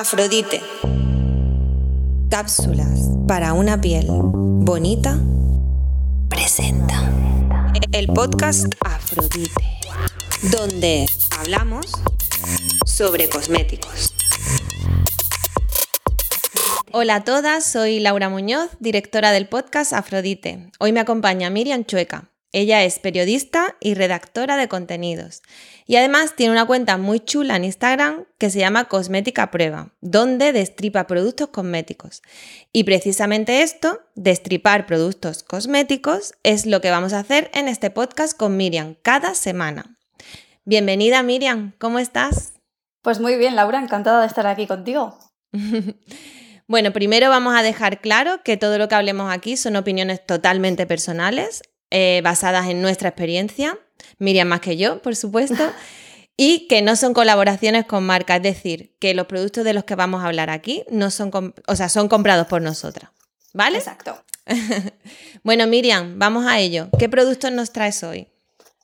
Afrodite. Cápsulas para una piel bonita. Presenta el podcast Afrodite, donde hablamos sobre cosméticos. Hola a todas, soy Laura Muñoz, directora del podcast Afrodite. Hoy me acompaña Miriam Chueca. Ella es periodista y redactora de contenidos. Y además tiene una cuenta muy chula en Instagram que se llama Cosmética Prueba, donde destripa productos cosméticos. Y precisamente esto, destripar productos cosméticos, es lo que vamos a hacer en este podcast con Miriam cada semana. Bienvenida Miriam, ¿cómo estás? Pues muy bien, Laura, encantada de estar aquí contigo. Bueno, primero vamos a dejar claro que todo lo que hablemos aquí son opiniones totalmente personales eh, basadas en nuestra experiencia, Miriam más que yo, por supuesto, y que no son colaboraciones con marcas, es decir, que los productos de los que vamos a hablar aquí no son, o sea, son comprados por nosotras, ¿vale? Exacto. bueno, Miriam, vamos a ello. ¿Qué productos nos traes hoy?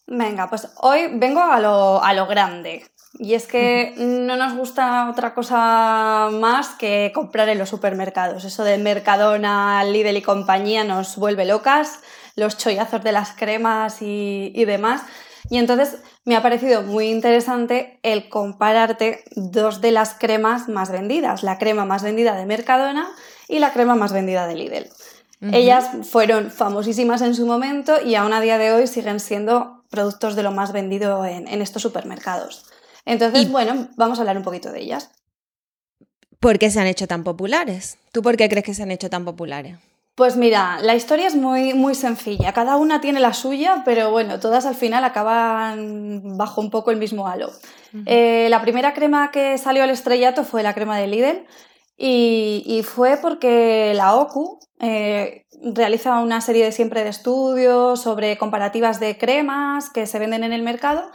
Venga, pues hoy vengo a lo, a lo grande. Y es que no nos gusta otra cosa más que comprar en los supermercados. Eso de Mercadona, Lidl y compañía nos vuelve locas los chollazos de las cremas y, demás. Y entonces me ha parecido muy interesante el compararte dos de las cremas más vendidas, la crema más vendida de Mercadona y la crema más vendida de Lidl. Ellas fueron famosísimas en su momento y aún a día de hoy siguen siendo productos de lo más vendido en, estos supermercados. Entonces, bueno, vamos a hablar un poquito de ellas. ¿Por qué se han hecho tan populares? ¿Tú por qué crees que se han hecho tan populares? Pues mira, la historia es muy, muy sencilla. Cada una tiene la suya, pero bueno, todas al final acaban bajo un poco el mismo halo. Eh, la primera crema que salió al estrellato fue la crema de Lidl y, fue porque la OCU eh, realiza una serie de siempre de estudios sobre comparativas de cremas que se venden en el mercado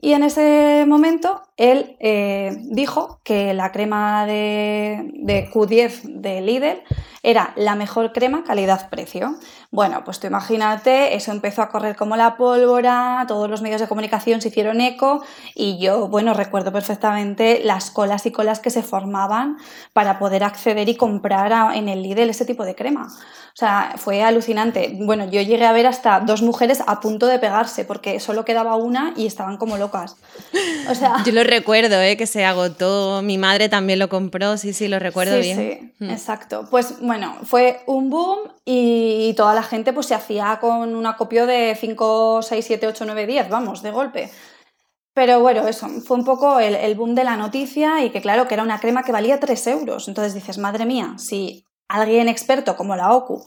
y en ese momento él eh, dijo que la crema de, de Q10 de Lidl era la mejor crema calidad-precio. Bueno, pues tú imagínate, eso empezó a correr como la pólvora, todos los medios de comunicación se hicieron eco y yo, bueno, recuerdo perfectamente las colas y colas que se formaban para poder acceder y comprar en el Lidl ese tipo de crema. O sea, fue alucinante. Bueno, yo llegué a ver hasta dos mujeres a punto de pegarse porque solo quedaba una y estaban como locas. O sea, yo lo recuerdo, ¿eh? que se agotó. Mi madre también lo compró, sí, sí, lo recuerdo bien. Sí, mm. exacto. Pues bueno, fue un boom y toda la gente pues se hacía con un acopio de 5, 6, 7, 8, 9, 10, vamos, de golpe. Pero bueno, eso, fue un poco el, boom de la noticia y que claro, que era una crema que valía 3 euros. Entonces dices, madre mía, si alguien experto como la OCU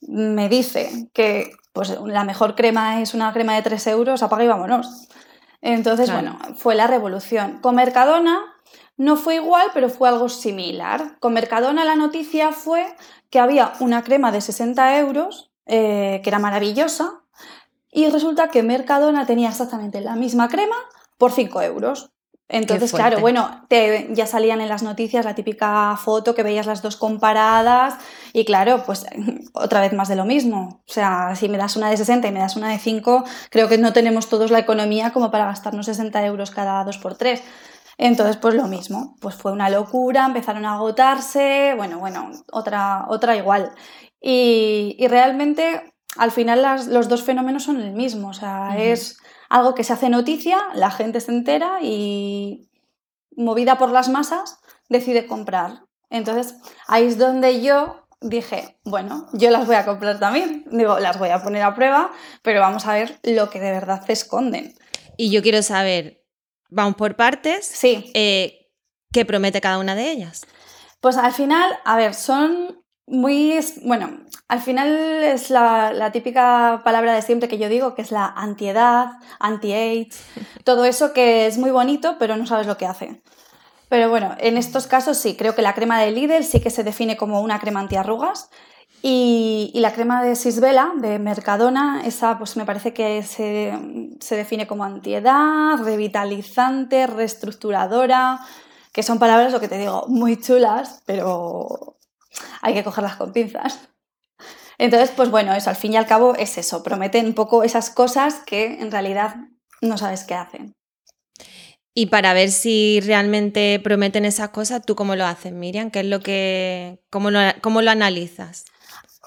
me dice que pues, la mejor crema es una crema de 3 euros, apaga y vámonos. Entonces, bueno, fue la revolución. Con Mercadona no fue igual, pero fue algo similar. Con Mercadona la noticia fue que había una crema de 60 euros, eh, que era maravillosa, y resulta que Mercadona tenía exactamente la misma crema por 5 euros. Entonces, claro, bueno, te, ya salían en las noticias la típica foto que veías las dos comparadas y claro, pues otra vez más de lo mismo. O sea, si me das una de 60 y me das una de 5, creo que no tenemos todos la economía como para gastarnos 60 euros cada 2 por 3 entonces, pues lo mismo, pues fue una locura, empezaron a agotarse, bueno, bueno, otra, otra igual. Y, realmente, al final, los dos fenómenos son el mismo, o sea, es algo que se hace noticia, la gente se entera y, movida por las masas, decide comprar. Entonces, ahí es donde yo dije, bueno, yo las voy a comprar también. Digo, las voy a poner a prueba, pero vamos a ver lo que de verdad se esconden. Y yo quiero saber, Vamos por partes. Sí. Eh, ¿Qué promete cada una de ellas? Pues al final, a ver, son muy. Bueno, al final es la, típica palabra de siempre que yo digo, que es la antiedad, anti-age, todo eso que es muy bonito, pero no sabes lo que hace. Pero bueno, en estos casos sí, creo que la crema de Lidl sí que se define como una crema antiarrugas y, la crema de Sisvela, de Mercadona, esa pues me parece que se, define como antiedad, revitalizante, reestructuradora, que son palabras, lo que te digo, muy chulas, pero hay que cogerlas con pinzas. Entonces, pues bueno, eso al fin y al cabo es eso, prometen un poco esas cosas que en realidad no sabes qué hacen. Y para ver si realmente prometen esas cosas, ¿tú cómo lo haces, Miriam? ¿Qué es lo que, cómo cómo lo analizas?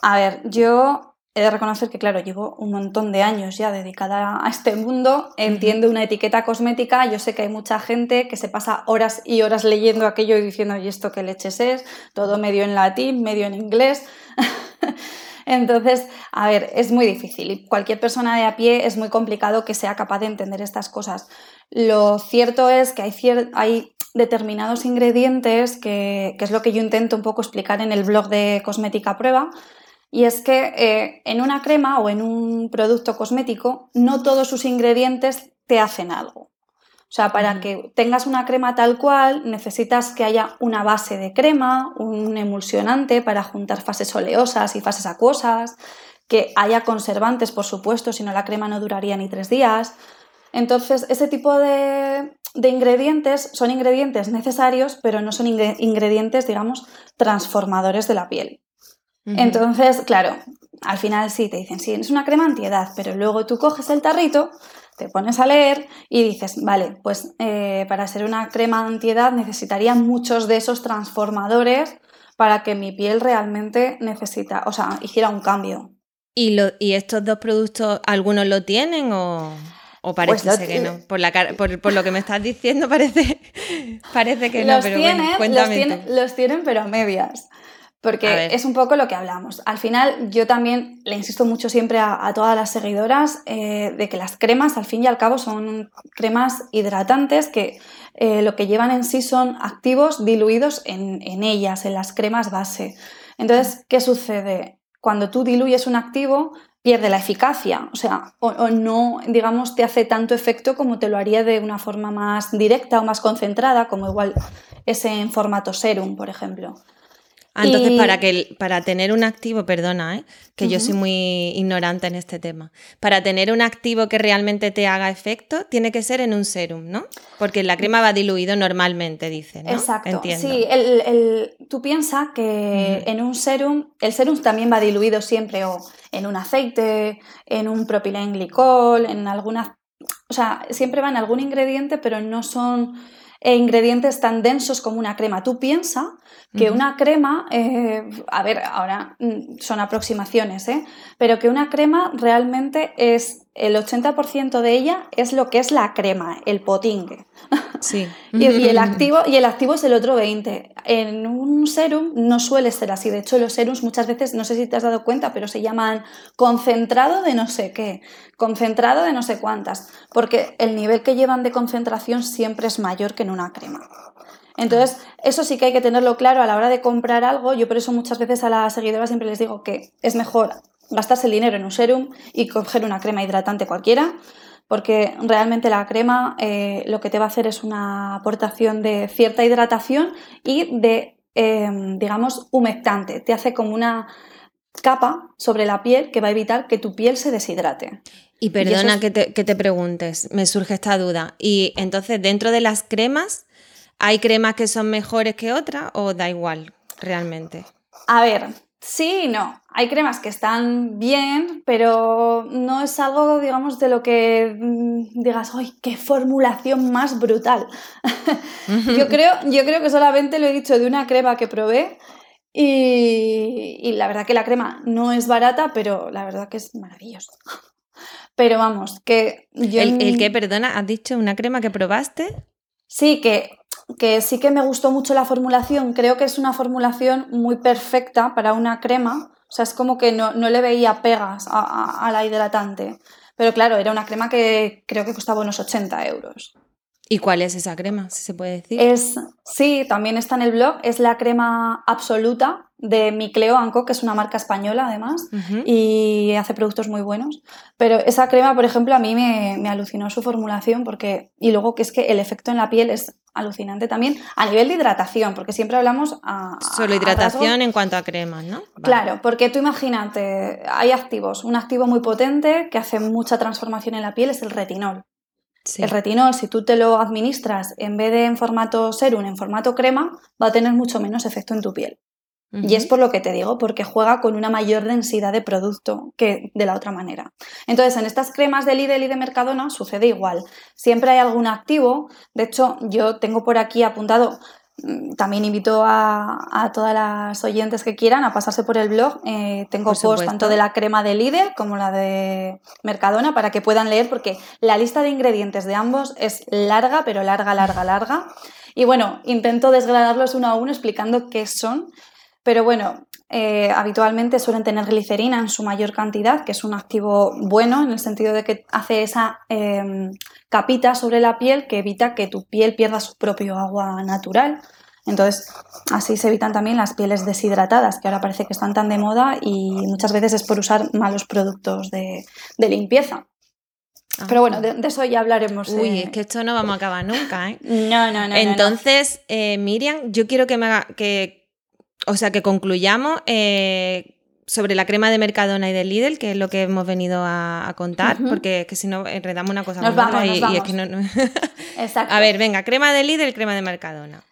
A ver, yo he de reconocer que, claro, llevo un montón de años ya dedicada a este mundo, entiendo una etiqueta cosmética, yo sé que hay mucha gente que se pasa horas y horas leyendo aquello y diciendo, ¿y esto qué leches es? Todo medio en latín, medio en inglés. Entonces, a ver, es muy difícil. Cualquier persona de a pie es muy complicado que sea capaz de entender estas cosas. Lo cierto es que hay, hay determinados ingredientes, que, es lo que yo intento un poco explicar en el blog de Cosmética Prueba, y es que eh, en una crema o en un producto cosmético no todos sus ingredientes te hacen algo. O sea, para que tengas una crema tal cual, necesitas que haya una base de crema, un emulsionante para juntar fases oleosas y fases acuosas, que haya conservantes, por supuesto, si no la crema no duraría ni tres días. Entonces, ese tipo de, ingredientes son ingredientes necesarios, pero no son ingredientes, digamos, transformadores de la piel. Entonces, claro, al final sí, te dicen, sí, es una crema antiedad, pero luego tú coges el tarrito te pones a leer y dices, vale, pues eh, para ser una crema antiedad necesitaría muchos de esos transformadores para que mi piel realmente necesita, o sea, hiciera un cambio. ¿Y, y estos dos productos, algunos lo tienen o, o parece pues que no? Por, la, por, lo que me estás diciendo parece, parece que no, pero tienen, los, tienen, los tienen, pero a medias. Porque es un poco lo que hablamos. Al final, yo también le insisto mucho siempre a, todas las seguidoras eh, de que las cremas, al fin y al cabo, son cremas hidratantes que eh, lo que llevan en sí son activos diluidos en, ellas, en las cremas base. Entonces, ¿qué sucede? Cuando tú diluyes un activo, pierde la eficacia, o sea, o, o, no, digamos, te hace tanto efecto como te lo haría de una forma más directa o más concentrada, como igual es en formato serum, por ejemplo. Ah, entonces, para, que, para tener un activo, perdona, ¿eh? que yo soy muy ignorante en este tema, para tener un activo que realmente te haga efecto, tiene que ser en un serum, ¿no? Porque la crema va diluido normalmente, dice. ¿no? Exacto. Sí, el, tú piensas que en un serum, el serum también va diluido siempre o en un aceite, en un propilenglicol, en algunas. O sea, siempre va en algún ingrediente, pero no son e ingredientes tan densos como una crema. Tú piensas que una crema, eh, a ver, ahora mm, son aproximaciones, ¿eh? pero que una crema realmente es el 80% de ella es lo que es la crema, el potingue. Sí. y, el activo, y el activo es el otro 20%. En un serum no suele ser así. De hecho, los serums muchas veces, no sé si te has dado cuenta, pero se llaman concentrado de no sé qué, concentrado de no sé cuántas, porque el nivel que llevan de concentración siempre es mayor que en una crema. Entonces, eso sí que hay que tenerlo claro a la hora de comprar algo. Yo por eso muchas veces a las seguidoras siempre les digo que es mejor gastarse el dinero en un serum y coger una crema hidratante cualquiera, porque realmente la crema eh, lo que te va a hacer es una aportación de cierta hidratación y de, em, digamos, humectante. Te hace como una capa sobre la piel que va a evitar que tu piel se deshidrate. Y perdona que, te, que te preguntes, me surge esta duda. Y entonces, dentro de las cremas, ¿hay cremas que son mejores que otras o da igual realmente? A ver, Sí, no. Hay cremas que están bien, pero no es algo, digamos, de lo que mm, digas, ¡ay, qué formulación más brutal! yo, creo, yo creo que solamente lo he dicho de una crema que probé y, la verdad que la crema no es barata, pero la verdad que es maravillosa. Pero vamos, que yo... ¿El, el que, perdona, has dicho una crema que probaste? Sí, que que sí que me gustó mucho la formulación. Creo que es una formulación muy perfecta para una crema. O sea, es como que no, le veía pegas a, la hidratante. Pero claro, era una crema que creo que costaba unos 80 euros. ¿Y cuál es esa crema, si se puede decir? Es, sí, también está en el blog. Es la crema absoluta de Micleo Anco, que es una marca española además, y hace productos muy buenos. Pero esa crema, por ejemplo, a mí me, me, alucinó su formulación porque, y luego que es que el efecto en la piel es alucinante también a nivel de hidratación, porque siempre hablamos a... Solo hidratación en cuanto a cremas, ¿no? Claro, porque tú imagínate, hay activos, un activo muy potente que hace mucha transformación en la piel es el retinol. El retinol, si tú te lo administras en vez de en formato serum, en formato crema, va a tener mucho menos efecto en tu piel. Y es por lo que te digo, porque juega con una mayor densidad de producto que de la otra manera. Entonces, en estas cremas de Lidl y de Mercadona sucede igual. Siempre hay algún activo. De hecho, yo tengo por aquí apuntado mm, también invito a, todas las oyentes que quieran a pasarse por el blog. Eh, tengo post tanto de la crema de Lidl como la de Mercadona para que puedan leer porque la lista de ingredientes de ambos es larga, pero larga, larga, larga. Y bueno, intento desgranarlos uno a uno explicando qué son pero bueno, eh, habitualmente suelen tener glicerina en su mayor cantidad, que es un activo bueno en el sentido de que hace esa em, capita sobre la piel que evita que tu piel pierda su propio agua natural. Entonces, así se evitan también las pieles deshidratadas, que ahora parece que están tan de moda y muchas veces es por usar malos productos de, limpieza. Pero bueno, de, eso ya hablaremos. Uy, es que esto no vamos a acabar nunca, ¿eh? No, no, no. Entonces, eh, Miriam, yo quiero que me haga, que, o sea, que concluyamos eh, sobre la crema de Mercadona y de Lidl, que es lo que hemos venido a, contar, porque que si no enredamos una cosa nos vamos, y, es que no, Exacto. A ver, venga, crema de Lidl, crema de Mercadona.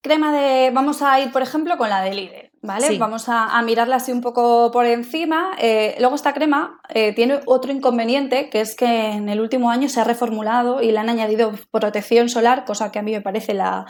Crema de. Vamos a ir, por ejemplo, con la de Lidl, ¿vale? Vamos a, mirarla así un poco por encima. Eh, luego, esta crema eh, tiene otro inconveniente, que es que en el último año se ha reformulado y le han añadido protección solar, cosa que a mí me parece la,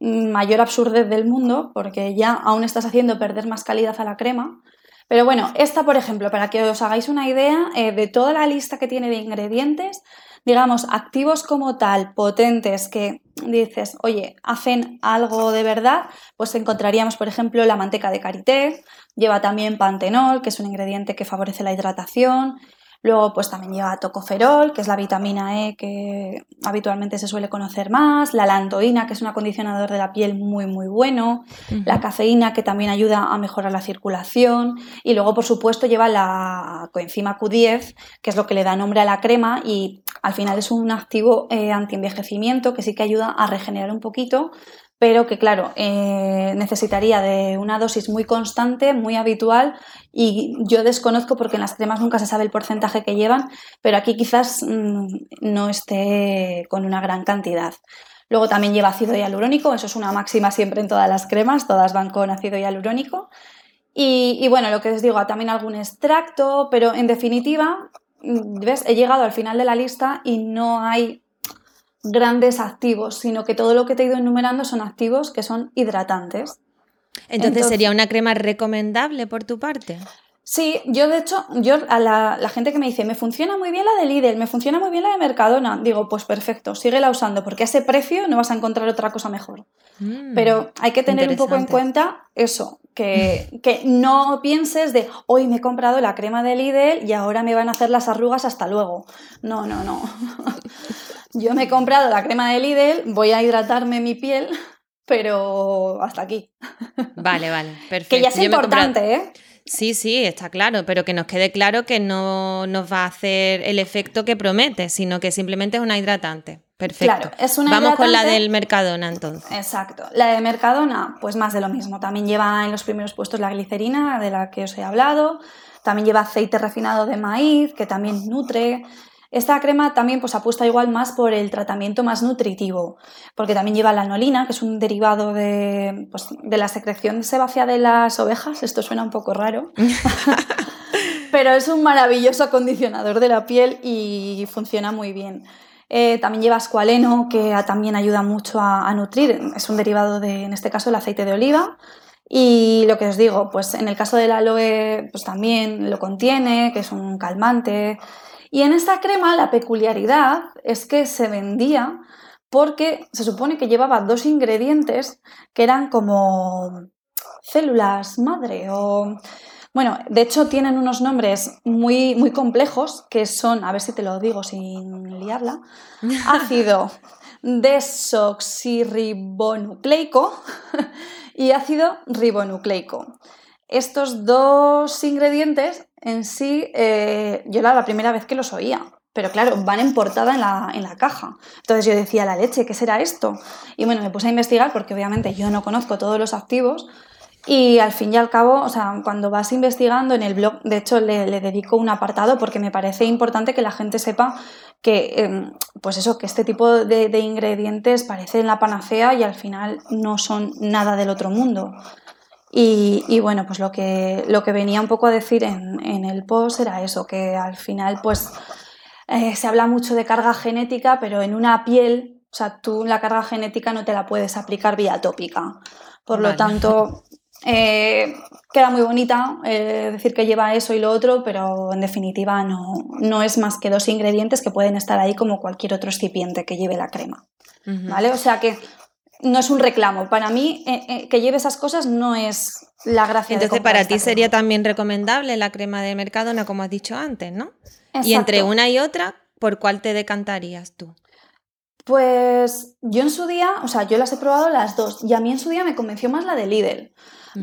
mayor absurdez del mundo, porque ya aún estás haciendo perder más calidad a la crema. Pero bueno, esta, por ejemplo, para que os hagáis una idea eh, de toda la lista que tiene de ingredientes, digamos, activos como tal, potentes, que dices, oye, hacen algo de verdad, pues encontraríamos, por ejemplo, la manteca de karité, lleva también pantenol, que es un ingrediente que favorece la hidratación, Luego, pues también lleva tocoferol, que es la vitamina E que habitualmente se suele conocer más, la lantoína, que es un acondicionador de la piel muy, muy bueno, la cafeína, que también ayuda a mejorar la circulación, y luego, por supuesto, lleva la coenzima Q10, que es lo que le da nombre a la crema, y al final es un activo eh, antienvejecimiento que sí que ayuda a regenerar un poquito pero que claro, eh, necesitaría de una dosis muy constante, muy habitual y yo desconozco porque en las cremas nunca se sabe el porcentaje que llevan, pero aquí quizás mm, no esté con una gran cantidad. Luego también lleva ácido hialurónico, eso es una máxima siempre en todas las cremas, todas van con ácido hialurónico. Y, y bueno, lo que os digo, también algún extracto, pero en definitiva, mm, ¿ves? He llegado al final de la lista y no hay grandes activos, sino que todo lo que te he ido enumerando son activos que son hidratantes. Entonces, ¿sería una crema recomendable por tu parte? Sí, yo de hecho, yo a la, gente que me dice, me funciona muy bien la de Lidl, me funciona muy bien la de Mercadona, digo, pues perfecto, síguela usando, porque a ese precio no vas a encontrar otra cosa mejor. Mm, Pero hay que tener un poco en cuenta eso, que, que, no pienses de, hoy me he comprado la crema de Lidl y ahora me van a hacer las arrugas hasta luego. No, no, no. Yo me he comprado la crema de Lidl, voy a hidratarme mi piel, pero hasta aquí. Vale, vale, perfecto. Que ya es importante, ¿eh? Sí, sí, está claro, pero que nos quede claro que no nos va a hacer el efecto que promete, sino que simplemente es una hidratante. Perfecto. Claro, es una Vamos con la del Mercadona entonces. Exacto. La de Mercadona, pues más de lo mismo. También lleva en los primeros puestos la glicerina, de la que os he hablado. También lleva aceite refinado de maíz, que también nutre. Esta crema también pues, apuesta igual más por el tratamiento más nutritivo, porque también lleva la anolina, que es un derivado de, pues, de la secreción sebácea de las ovejas. Esto suena un poco raro. Pero es un maravilloso acondicionador de la piel y funciona muy bien. Eh, también lleva escualeno, que también ayuda mucho a, nutrir. Es un derivado de, en este caso, el aceite de oliva. Y lo que os digo, pues en el caso del aloe, pues también lo contiene, que es un calmante. Y en esta crema la peculiaridad es que se vendía porque se supone que llevaba dos ingredientes que eran como células madre o... Bueno, de hecho tienen unos nombres muy, muy complejos que son, a ver si te lo digo sin liarla, ácido desoxirribonucleico y ácido ribonucleico. Estos dos ingredientes en sí, eh, yo era la primera vez que los oía, pero claro, van en portada en la, en la, caja. Entonces yo decía, la leche, ¿qué será esto? Y bueno, me puse a investigar porque obviamente yo no conozco todos los activos y al fin y al cabo, o sea, cuando vas investigando en el blog, de hecho le, dedico un apartado porque me parece importante que la gente sepa que, em, pues eso, que este tipo de, de ingredientes parecen la panacea y al final no son nada del otro mundo. Y, bueno, pues lo que, lo que venía un poco a decir en, el post era eso, que al final pues eh, se habla mucho de carga genética, pero en una piel, o sea, tú la carga genética no te la puedes aplicar vía tópica. Por lo tanto, eh, queda muy bonita eh, decir que lleva eso y lo otro, pero en definitiva no, no, es más que dos ingredientes que pueden estar ahí como cualquier otro excipiente que lleve la crema. ¿Vale? O sea que no es un reclamo. Para mí, eh, que lleve esas cosas no es la gracia. Entonces, para ti sería también recomendable la crema de Mercadona, como has dicho antes, ¿no? Y entre una y otra, ¿por cuál te decantarías tú? Pues yo en su día, o sea, yo las he probado las dos y a mí en su día me convenció más la de Lidl.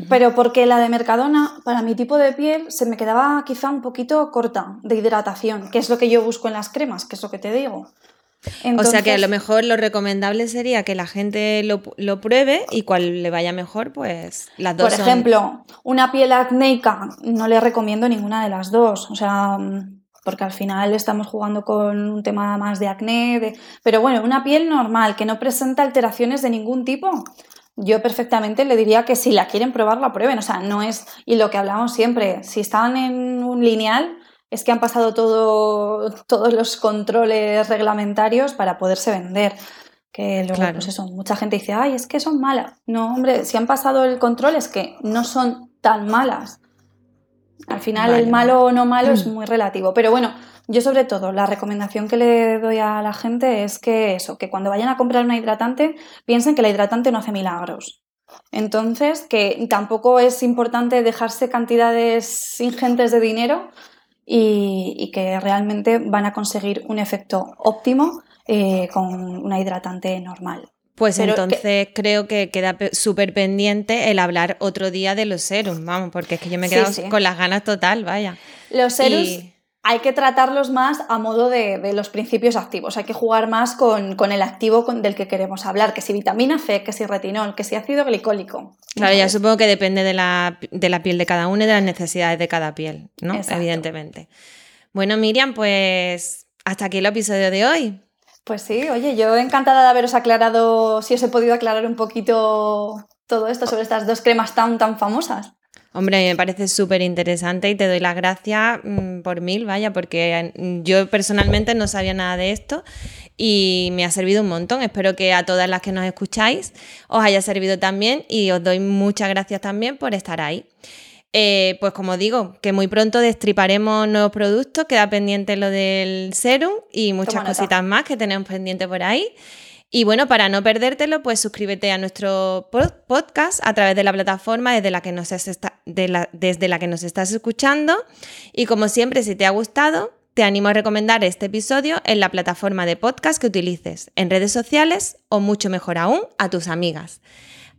Pero porque la de Mercadona, para mi tipo de piel, se me quedaba quizá un poquito corta de hidratación, que es lo que yo busco en las cremas, que es lo que te digo. o sea que a lo mejor lo recomendable sería que la gente lo, pruebe y cual le vaya mejor, pues las dos. Por ejemplo, una piel acnéica, no le recomiendo ninguna de las dos. O sea, porque al final estamos jugando con un tema más de acné, pero bueno, una piel normal que no presenta alteraciones de ningún tipo, yo perfectamente le diría que si la quieren probar, la prueben. O sea, no es. Y lo que hablamos siempre, si están en un lineal, es que han pasado todo, todos los controles reglamentarios para poderse vender. Que luego, pues eso, mucha gente dice, ay, es que son malas. No, hombre, si han pasado el control es que no son tan malas. Al final, el malo o no malo es muy relativo. Pero bueno, yo sobre todo, la recomendación que le doy a la gente es que eso, que cuando vayan a comprar una hidratante, piensen que la hidratante no hace milagros. Entonces, que tampoco es importante dejarse cantidades ingentes de dinero y, que realmente van a conseguir un efecto óptimo eh, con una hidratante normal. Pues entonces creo que queda súper pendiente el hablar otro día de los serums, vamos, porque es que yo me he quedado con las ganas total, vaya. Los serums hay que tratarlos más a modo de, los principios activos. Hay que jugar más con, el activo del que queremos hablar, que si vitamina C, que si retinol, que si ácido glicólico. Claro, ya supongo que depende de la, piel de cada uno y de las necesidades de cada piel, ¿no? Evidentemente. Bueno, Miriam, pues hasta aquí el episodio de hoy. Pues sí, oye, yo encantada de haberos aclarado, si os he podido aclarar un poquito todo esto sobre estas dos cremas tan, tan famosas. Hombre, me parece súper interesante y te doy las gracias mm, por mil, vaya, porque mm, yo personalmente no sabía nada de esto y me ha servido un montón. Espero que a todas las que nos escucháis os haya servido también y os doy muchas gracias también por estar ahí. Eh, pues como digo, que muy pronto destriparemos nuevos productos, queda pendiente lo del serum y muchas cositas más que tenemos pendiente por ahí. Y bueno, para no perdértelo, pues suscríbete a nuestro podcast a través de la plataforma desde la, que nos desde la que nos estás escuchando. Y como siempre, si te ha gustado, te animo a recomendar este episodio en la plataforma de podcast que utilices, en redes sociales o mucho mejor aún, a tus amigas.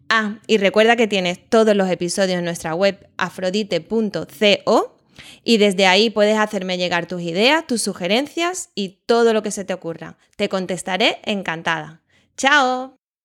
Ah, y recuerda que tienes todos los episodios en nuestra web afrodite.co y desde ahí puedes hacerme llegar tus ideas, tus sugerencias y todo lo que se te ocurra. Te contestaré encantada. ¡Chao!